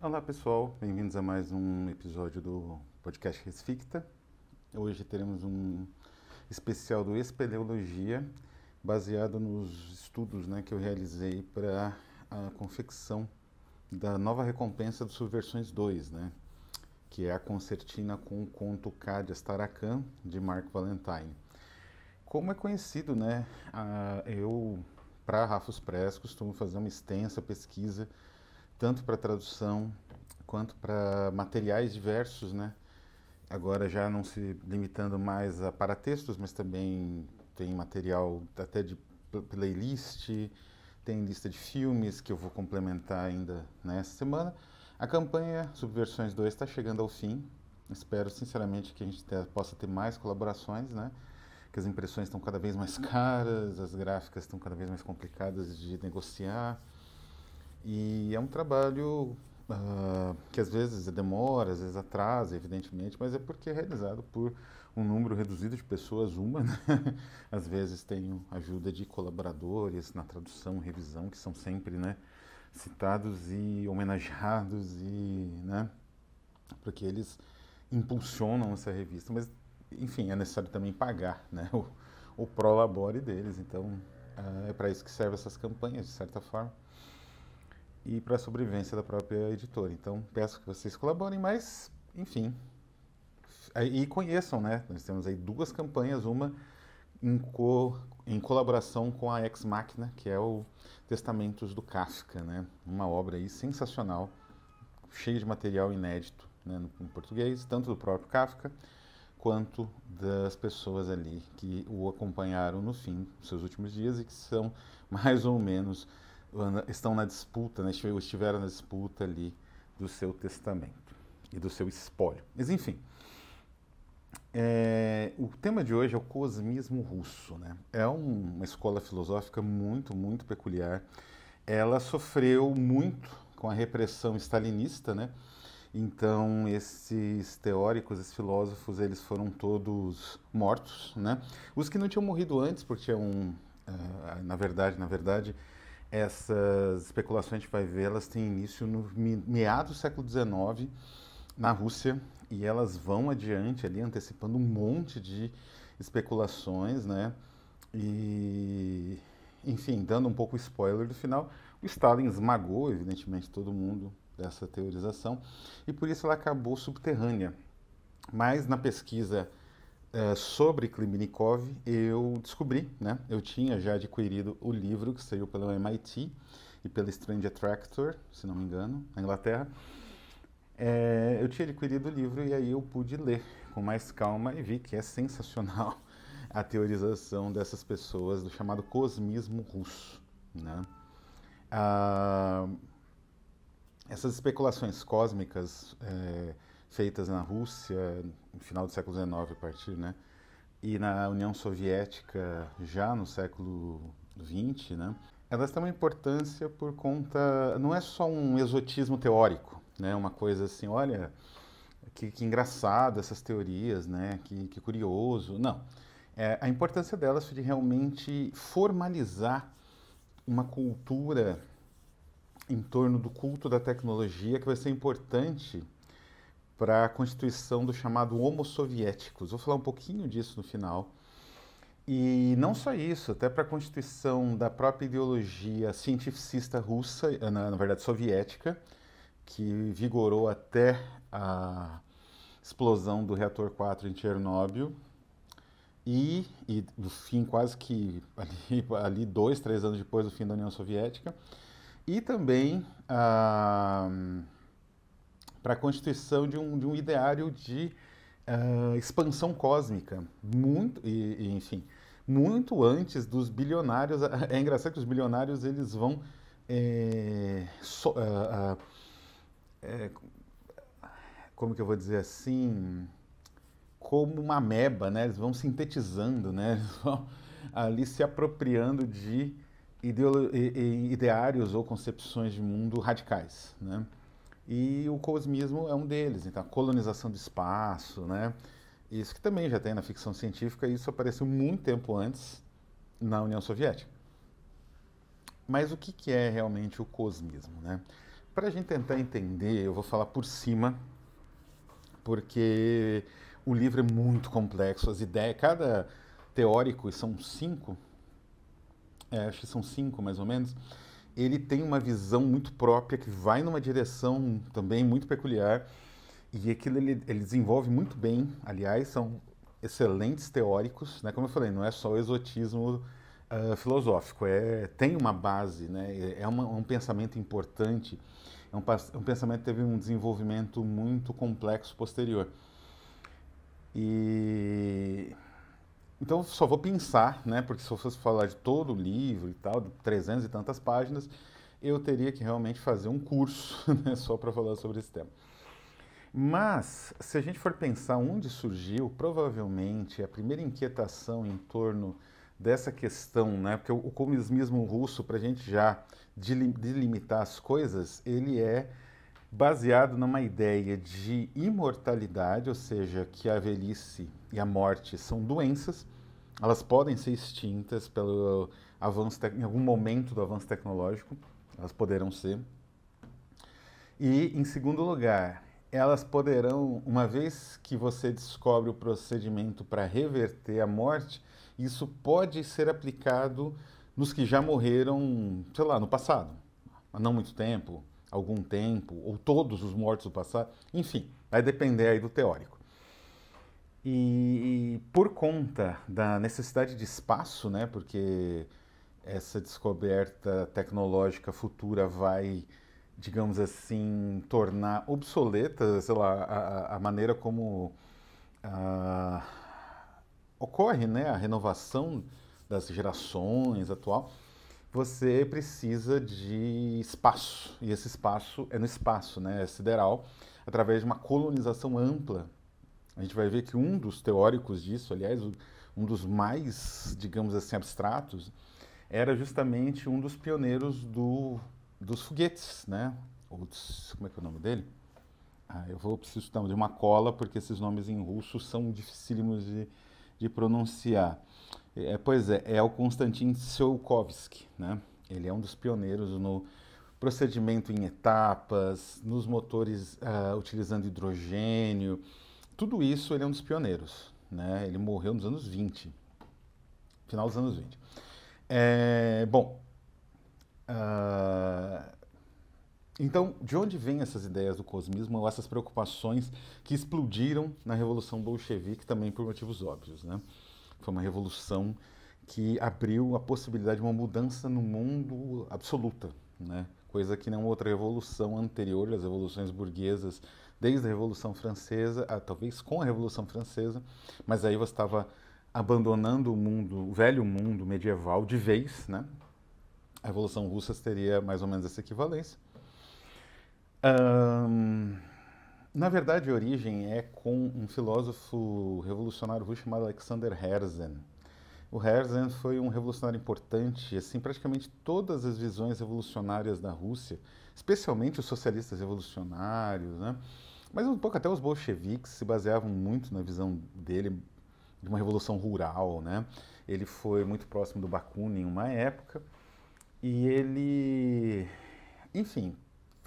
Olá pessoal, bem-vindos a mais um episódio do podcast Resficta. Hoje teremos um especial do Espeleologia, baseado nos estudos né, que eu realizei para a confecção da nova recompensa do Subversões 2, né, que é a concertina com o conto Cádias Tarakan, de Mark Valentine. Como é conhecido, né, a, eu, para Rafos Press, costumo fazer uma extensa pesquisa tanto para tradução quanto para materiais diversos, né? Agora já não se limitando mais a paratextos, mas também tem material até de playlist, tem lista de filmes que eu vou complementar ainda nessa semana. A campanha Subversões 2 está chegando ao fim. Espero sinceramente que a gente possa ter mais colaborações, né? Que as impressões estão cada vez mais caras, as gráficas estão cada vez mais complicadas de negociar. E é um trabalho uh, que às vezes demora, às vezes atrasa, evidentemente, mas é porque é realizado por um número reduzido de pessoas, uma, né? às vezes tem ajuda de colaboradores na tradução, revisão, que são sempre né, citados e homenageados, e, né, porque eles impulsionam essa revista, mas enfim, é necessário também pagar né, o, o prolabore deles, então uh, é para isso que servem essas campanhas, de certa forma e para a sobrevivência da própria editora. Então, peço que vocês colaborem, mas, enfim, e conheçam, né? Nós temos aí duas campanhas, uma em, co, em colaboração com a Ex Machina, que é o Testamentos do Kafka, né? Uma obra aí sensacional, cheia de material inédito né, no, em português, tanto do próprio Kafka quanto das pessoas ali que o acompanharam no fim dos seus últimos dias e que são mais ou menos estão na disputa, né, estiveram na disputa ali do seu testamento e do seu espólio. Mas enfim, é, o tema de hoje é o cosmismo russo. Né? É um, uma escola filosófica muito, muito peculiar. Ela sofreu muito com a repressão stalinista, né? Então esses teóricos, esses filósofos, eles foram todos mortos, né? Os que não tinham morrido antes, porque tinham, uh, na verdade, na verdade, essas especulações, a gente vai ver, elas têm início no meados do século XIX, na Rússia, e elas vão adiante ali, antecipando um monte de especulações, né? E, enfim, dando um pouco spoiler do final, o Stalin esmagou, evidentemente, todo mundo dessa teorização, e por isso ela acabou subterrânea. Mas na pesquisa é, sobre Klimbnikov, eu descobri, né? Eu tinha já adquirido o livro que saiu pelo MIT e pela Strange Attractor, se não me engano, na Inglaterra. É, eu tinha adquirido o livro e aí eu pude ler com mais calma e vi que é sensacional a teorização dessas pessoas do chamado cosmismo russo, né? Ah, essas especulações cósmicas é, feitas na Rússia no final do século XIX a partir, né? E na União Soviética já no século XX, né? Elas têm uma importância por conta, não é só um exotismo teórico, né? Uma coisa assim, olha, que, que engraçado essas teorias, né? Que, que curioso. Não. É, a importância delas foi de realmente formalizar uma cultura em torno do culto da tecnologia que vai ser importante para a constituição do chamado Homo Soviéticos. Vou falar um pouquinho disso no final. E não só isso, até para a constituição da própria ideologia cientificista russa, na, na verdade soviética, que vigorou até a explosão do reator 4 em Chernobyl, e, e do fim quase que ali, ali, dois, três anos depois do fim da União Soviética, e também a. Uh, para a constituição de um, de um ideário de uh, expansão cósmica, muito, e, e, enfim, muito antes dos bilionários. É engraçado que os bilionários eles vão é, so, uh, uh, é, como que eu vou dizer assim, como uma meba, né? Eles vão sintetizando, né? Eles vão ali se apropriando de ideários ou concepções de mundo radicais, né? E o cosmismo é um deles. Então, a colonização do espaço, né? Isso que também já tem na ficção científica, e isso apareceu muito tempo antes na União Soviética. Mas o que, que é realmente o cosmismo, né? para a gente tentar entender, eu vou falar por cima, porque o livro é muito complexo, as ideias, cada teórico, e são cinco, é, acho que são cinco mais ou menos, ele tem uma visão muito própria que vai numa direção também muito peculiar e aquilo ele, ele desenvolve muito bem, aliás, são excelentes teóricos, né? Como eu falei, não é só o exotismo uh, filosófico, é tem uma base, né? É uma, um pensamento importante, é um, um pensamento que teve um desenvolvimento muito complexo posterior. E então só vou pensar, né? Porque se eu fosse falar de todo o livro e tal, de 300 e tantas páginas, eu teria que realmente fazer um curso né, só para falar sobre esse tema. Mas, se a gente for pensar onde surgiu, provavelmente a primeira inquietação em torno dessa questão, né? Porque o, o comunismo russo, para a gente já delimitar as coisas, ele é baseado numa ideia de imortalidade, ou seja, que a velhice e a morte são doenças, elas podem ser extintas pelo avanço em algum momento do avanço tecnológico, elas poderão ser. E em segundo lugar, elas poderão, uma vez que você descobre o procedimento para reverter a morte, isso pode ser aplicado nos que já morreram, sei lá, no passado, há não muito tempo, algum tempo, ou todos os mortos do passado, enfim, vai depender aí do teórico. E, e por conta da necessidade de espaço, né, porque essa descoberta tecnológica futura vai, digamos assim, tornar obsoleta, sei lá, a, a maneira como a, ocorre, né, a renovação das gerações atual você precisa de espaço. E esse espaço é no espaço, né? É sideral, através de uma colonização ampla. A gente vai ver que um dos teóricos disso, aliás, um dos mais, digamos assim, abstratos, era justamente um dos pioneiros do, dos foguetes, né? Ou como é que é o nome dele? Ah, eu vou precisar de uma cola, porque esses nomes em russo são dificílimos de, de pronunciar. É, pois é, é o Konstantin Tsiolkovsky, né? Ele é um dos pioneiros no procedimento em etapas, nos motores uh, utilizando hidrogênio. Tudo isso ele é um dos pioneiros, né? Ele morreu nos anos 20, final dos anos 20. É, bom, uh, então, de onde vêm essas ideias do cosmismo ou essas preocupações que explodiram na Revolução Bolchevique também por motivos óbvios, né? Foi uma revolução que abriu a possibilidade de uma mudança no mundo absoluta, né? coisa que nenhuma outra revolução anterior, as revoluções burguesas, desde a Revolução Francesa, ah, talvez com a Revolução Francesa, mas aí você estava abandonando o mundo, o velho mundo medieval de vez, né? A Revolução Russa teria mais ou menos essa equivalência. Um, na verdade, a origem é com um filósofo revolucionário russo chamado Alexander Herzen. O Herzen foi um revolucionário importante, assim, praticamente todas as visões revolucionárias da Rússia, especialmente os socialistas revolucionários, né? mas um pouco até os bolcheviques se baseavam muito na visão dele de uma revolução rural, né? Ele foi muito próximo do Bakunin em uma época e ele, enfim,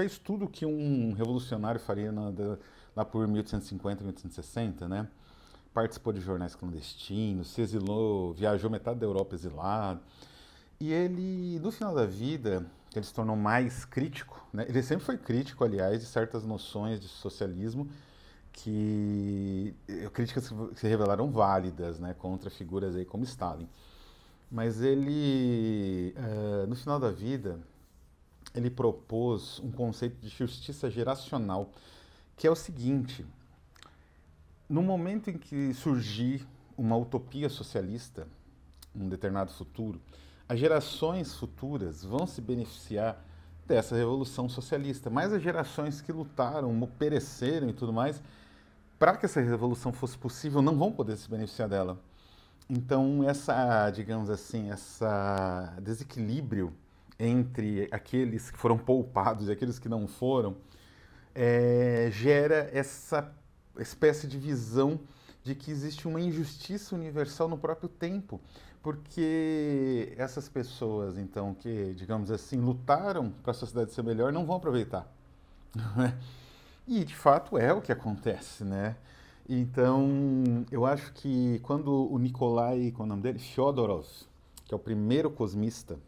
fez tudo que um revolucionário faria na, da, lá por 1850, 1860, né? Participou de jornais clandestinos, se exilou, viajou metade da Europa exilado. E ele, no final da vida, ele se tornou mais crítico, né? Ele sempre foi crítico, aliás, de certas noções de socialismo que eh, críticas que se revelaram válidas, né, contra figuras aí como Stalin. Mas ele, uh, no final da vida, ele propôs um conceito de justiça geracional, que é o seguinte: no momento em que surgir uma utopia socialista, um determinado futuro, as gerações futuras vão se beneficiar dessa revolução socialista, mas as gerações que lutaram, pereceram e tudo mais, para que essa revolução fosse possível, não vão poder se beneficiar dela. Então, essa, digamos assim, essa desequilíbrio entre aqueles que foram poupados e aqueles que não foram, é, gera essa espécie de visão de que existe uma injustiça universal no próprio tempo, porque essas pessoas, então, que, digamos assim, lutaram para a sociedade ser melhor, não vão aproveitar e de fato é o que acontece, né? Então, eu acho que quando o Nikolai, qual é o nome dele? Fyodorov, que é o primeiro cosmista,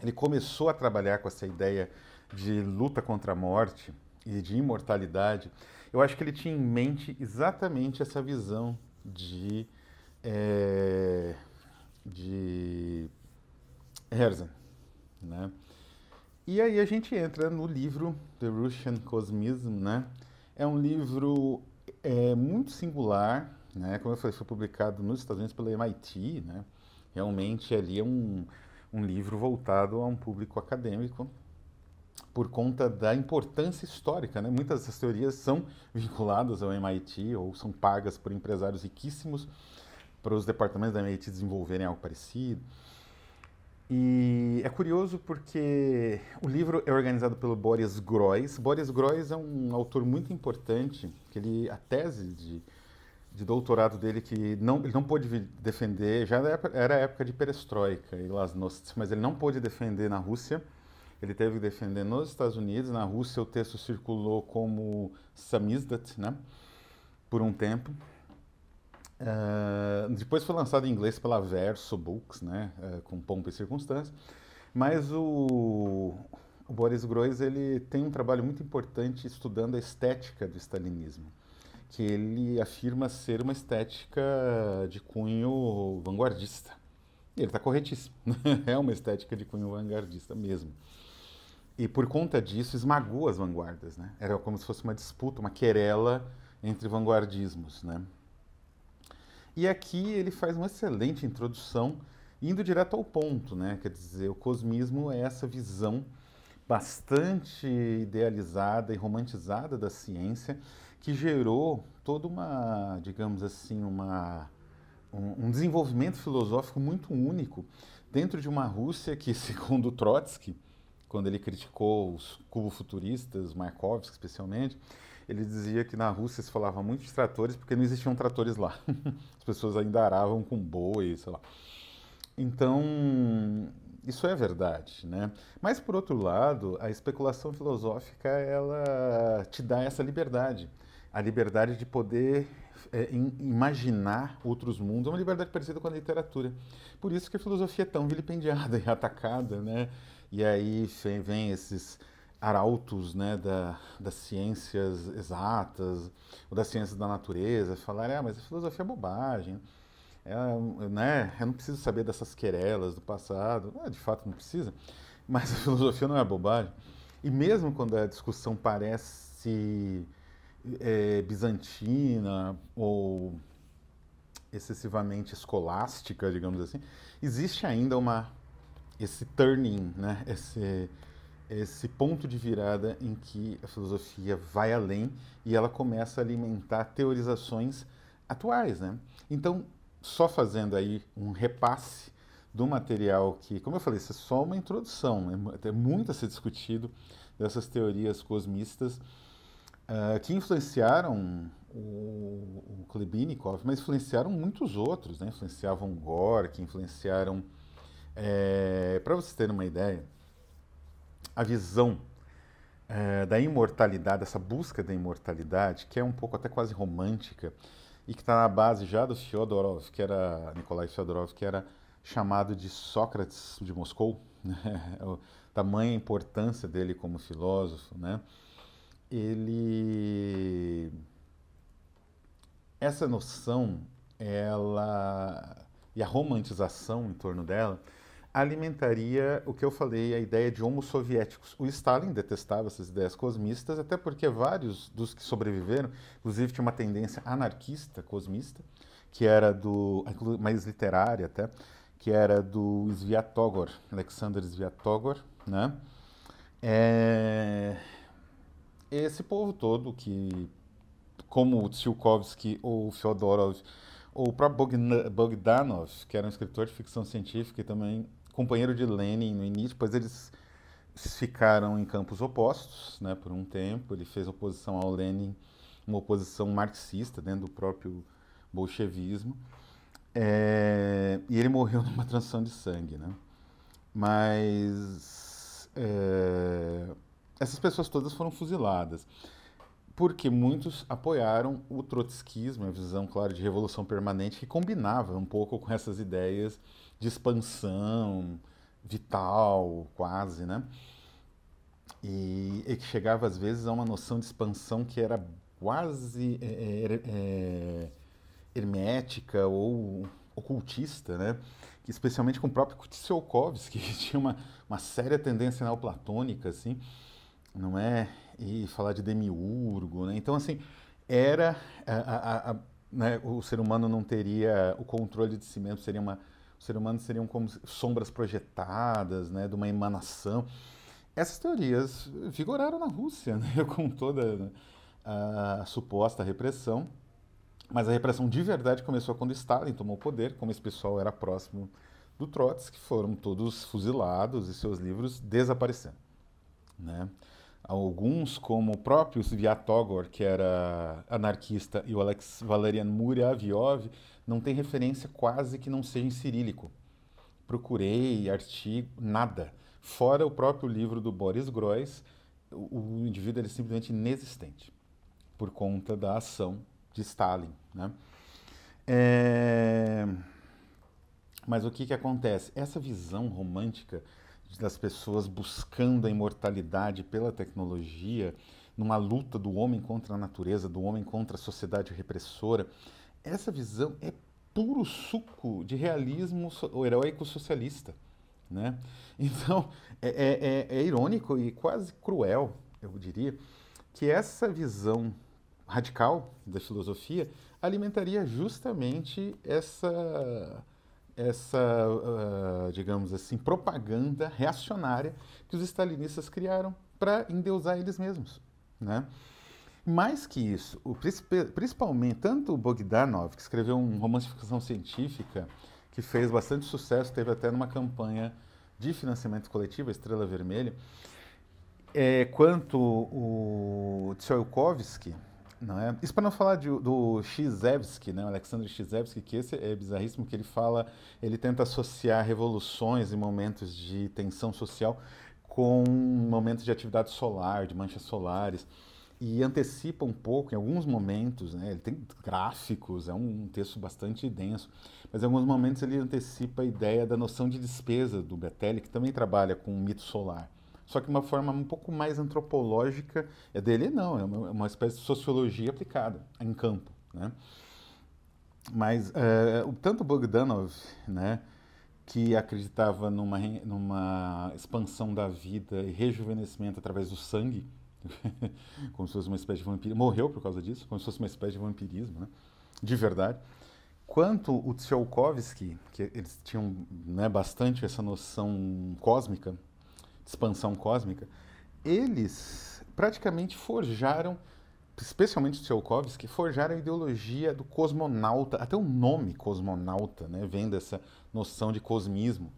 ele começou a trabalhar com essa ideia de luta contra a morte e de imortalidade, eu acho que ele tinha em mente exatamente essa visão de, é, de Herzen, né? E aí a gente entra no livro The Russian Cosmism, né? É um livro é muito singular, né? Como eu falei, foi publicado nos Estados Unidos pela MIT, né? Realmente ali é um, um livro voltado a um público acadêmico por conta da importância histórica, né? Muitas dessas teorias são vinculadas ao MIT ou são pagas por empresários riquíssimos para os departamentos da MIT desenvolverem algo parecido. E é curioso porque o livro é organizado pelo Boris Groys. Boris Groys é um autor muito importante, que ele a tese de, de doutorado dele que não ele não pôde defender, já era época de perestroika e glasnost, mas ele não pôde defender na Rússia. Ele teve que defender nos Estados Unidos. Na Rússia o texto circulou como samizdat, né? Por um tempo. Uh, depois foi lançado em inglês pela Verso Books, né, uh, com pompa e circunstância. Mas o, o Boris Groys ele tem um trabalho muito importante estudando a estética do stalinismo, que ele afirma ser uma estética de cunho vanguardista. E ele está corretíssimo, é uma estética de cunho vanguardista mesmo. E por conta disso esmagou as vanguardas, né? Era como se fosse uma disputa, uma querela entre vanguardismos, né? E aqui ele faz uma excelente introdução, indo direto ao ponto, né? Quer dizer, o cosmismo é essa visão bastante idealizada e romantizada da ciência que gerou toda uma, digamos assim, uma, um, um desenvolvimento filosófico muito único dentro de uma Rússia que, segundo Trotsky, quando ele criticou os cubo-futuristas, Markovsky especialmente, ele dizia que na Rússia se falava muito de tratores porque não existiam tratores lá. As pessoas ainda aravam com boi, sei lá. Então, isso é verdade, né? Mas por outro lado, a especulação filosófica ela te dá essa liberdade, a liberdade de poder é, imaginar outros mundos, é uma liberdade parecida com a literatura. Por isso que a filosofia é tão vilipendiada e atacada, né? E aí vem, vem esses arautos né, da, das ciências exatas, ou das ciências da natureza, falarem, ah, mas a filosofia é bobagem, é, né, eu não preciso saber dessas querelas do passado, ah, de fato não precisa, mas a filosofia não é bobagem. E mesmo quando a discussão parece é, bizantina ou excessivamente escolástica, digamos assim, existe ainda uma esse turning, né, esse esse ponto de virada em que a filosofia vai além e ela começa a alimentar teorizações atuais, né? Então, só fazendo aí um repasse do material que, como eu falei, isso é só uma introdução, né? tem muito a ser discutido dessas teorias cosmistas uh, que influenciaram o, o Klebinikov, mas influenciaram muitos outros, né? Influenciavam Gorky, influenciaram... É, eh, Para vocês terem uma ideia, a visão é, da imortalidade, essa busca da imortalidade, que é um pouco até quase romântica, e que está na base já do Fyodorov, que era Nikolai Fyodorov, que era chamado de Sócrates de Moscou, né? tamanha importância dele como filósofo, né? Ele essa noção, ela e a romantização em torno dela, alimentaria o que eu falei, a ideia de homo soviéticos. O Stalin detestava essas ideias cosmistas, até porque vários dos que sobreviveram, inclusive tinha uma tendência anarquista cosmista, que era do, mais literária até, que era do Sviatogor, Alexander Sviatogor, né? É... Esse povo todo que, como o Tsiolkovsky ou Fyodorov, ou o próprio Bogdanov, que era um escritor de ficção científica e também companheiro de Lenin no início, depois eles ficaram em campos opostos, né, por um tempo. Ele fez oposição ao Lenin, uma oposição marxista dentro do próprio bolchevismo. É, e ele morreu numa transfusão de sangue, né? Mas é, essas pessoas todas foram fuziladas porque muitos apoiaram o trotskismo, a visão, claro, de revolução permanente, que combinava um pouco com essas ideias de expansão vital, quase, né? E, e que chegava, às vezes, a uma noção de expansão que era quase é, é, é hermética ou ocultista, né? Especialmente com o próprio Tsiolkovsky, que tinha uma, uma séria tendência neoplatônica, assim, não é? e falar de demiurgo, né? Então, assim, era a, a, a, né? o ser humano não teria o controle de si mesmo, seria uma o ser humano seriam como sombras projetadas, né, de uma emanação. Essas teorias vigoraram na Rússia, né, com toda a suposta repressão, mas a repressão de verdade começou quando Stalin tomou o poder, como esse pessoal era próximo do Trotsky, foram todos fuzilados e seus livros desaparecendo, né? Alguns, como o próprio Sviatogor, que era anarquista, e o Alex Valerian Muryavyov, não tem referência quase que não seja em cirílico. Procurei artigo, nada. Fora o próprio livro do Boris Groys, o, o indivíduo é simplesmente inexistente, por conta da ação de Stalin. Né? É... Mas o que, que acontece? Essa visão romântica das pessoas buscando a imortalidade pela tecnologia, numa luta do homem contra a natureza, do homem contra a sociedade repressora. Essa visão é puro suco de realismo heróico socialista. Né? Então, é, é, é, é irônico e quase cruel, eu diria, que essa visão radical da filosofia alimentaria justamente essa essa, uh, digamos assim, propaganda reacionária que os stalinistas criaram para endeusar eles mesmos, né? Mais que isso, o, principalmente tanto o Bogdanov, que escreveu um romance científica que fez bastante sucesso, teve até numa campanha de financiamento coletivo, a Estrela Vermelha, é, quanto o Tsiolkovsky, não é? Isso para não falar de, do Szewski, né? o Alexander Szewski, que esse é bizarríssimo, que ele fala, ele tenta associar revoluções e momentos de tensão social com momentos de atividade solar, de manchas solares, e antecipa um pouco, em alguns momentos, né? ele tem gráficos, é um texto bastante denso, mas em alguns momentos ele antecipa a ideia da noção de despesa do Bettelli, que também trabalha com o mito solar só que uma forma um pouco mais antropológica. É dele não, é uma, é uma espécie de sociologia aplicada em campo, né? Mas é, tanto Bogdanov, né, que acreditava numa, numa expansão da vida e rejuvenescimento através do sangue, como se fosse uma espécie de vampirismo, morreu por causa disso, como se fosse uma espécie de vampirismo, né, de verdade. Quanto o Tsiolkovsky, que eles tinham né, bastante essa noção cósmica, expansão cósmica, eles praticamente forjaram, especialmente Tsiolkovsky, forjaram a ideologia do cosmonauta, até o nome cosmonauta, né, vem dessa noção de cosmismo.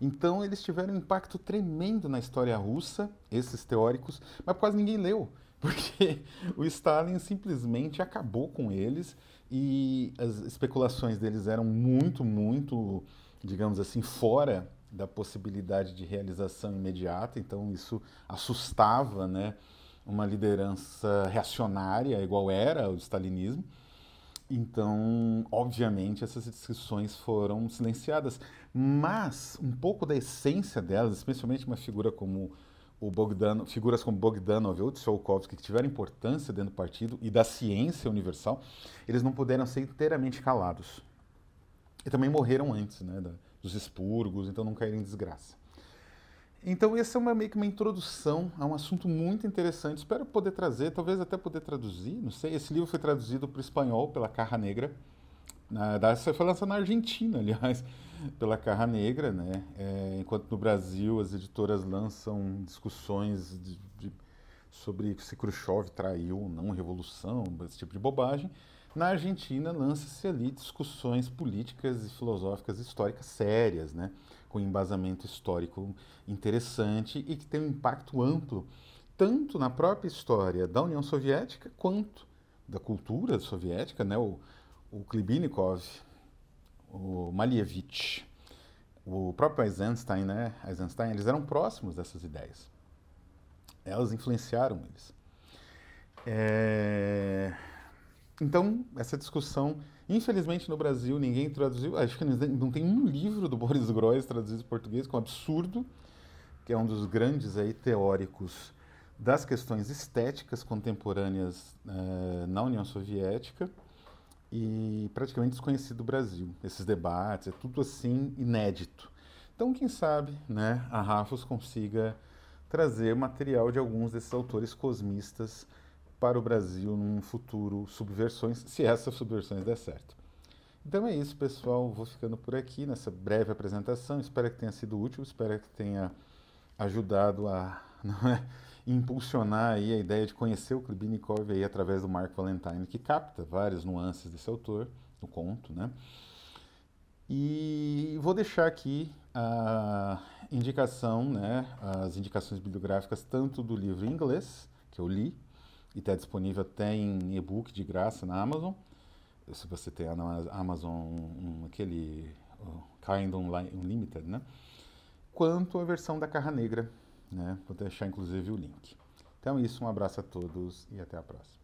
Então eles tiveram um impacto tremendo na história russa, esses teóricos, mas quase ninguém leu, porque o Stalin simplesmente acabou com eles e as especulações deles eram muito, muito, digamos assim, fora da possibilidade de realização imediata, então isso assustava né, uma liderança reacionária, igual era o stalinismo. Então, obviamente, essas discussões foram silenciadas, mas um pouco da essência delas, especialmente uma figura como o Bogdan, figuras como Bogdanov ou Tsiolkovsky, que tiveram importância dentro do partido e da ciência universal, eles não puderam ser inteiramente calados. E também morreram antes, né, da, dos expurgos, então não caírem em desgraça. Então, essa é uma, meio que uma introdução a um assunto muito interessante. Espero poder trazer, talvez até poder traduzir, não sei. Esse livro foi traduzido para o espanhol pela Carra Negra. Na, foi lançado na Argentina, aliás, pela Carra Negra, né? É, enquanto no Brasil as editoras lançam discussões de, de, sobre se Khrushchev traiu ou não a revolução, esse tipo de bobagem. Na Argentina, lança-se ali discussões políticas e filosóficas históricas sérias, né? com embasamento histórico interessante e que tem um impacto amplo, tanto na própria história da União Soviética quanto da cultura soviética. Né? O, o Klibinikov, o Malievich, o próprio Eisenstein, né? Eisenstein, eles eram próximos dessas ideias. Elas influenciaram eles. É... Então, essa discussão, infelizmente no Brasil ninguém traduziu, acho que não tem um livro do Boris Groys traduzido em português, que é um absurdo, que é um dos grandes aí teóricos das questões estéticas contemporâneas uh, na União Soviética e praticamente desconhecido do Brasil. Esses debates, é tudo assim inédito. Então, quem sabe, né, a Rafos consiga trazer material de alguns desses autores cosmistas para o Brasil num futuro subversões, se essas subversões der certo. Então é isso, pessoal. Vou ficando por aqui nessa breve apresentação. Espero que tenha sido útil, espero que tenha ajudado a é, impulsionar aí a ideia de conhecer o Klibinikov aí através do Mark Valentine, que capta várias nuances desse autor, no conto, né? E vou deixar aqui a indicação, né, as indicações bibliográficas tanto do livro em inglês, que eu li, e está disponível até em e-book de graça na Amazon. Se você tem na Amazon um, aquele uh, Kind Unlimited, né? Quanto a versão da Carra Negra, né? Vou deixar inclusive o link. Então é isso, um abraço a todos e até a próxima.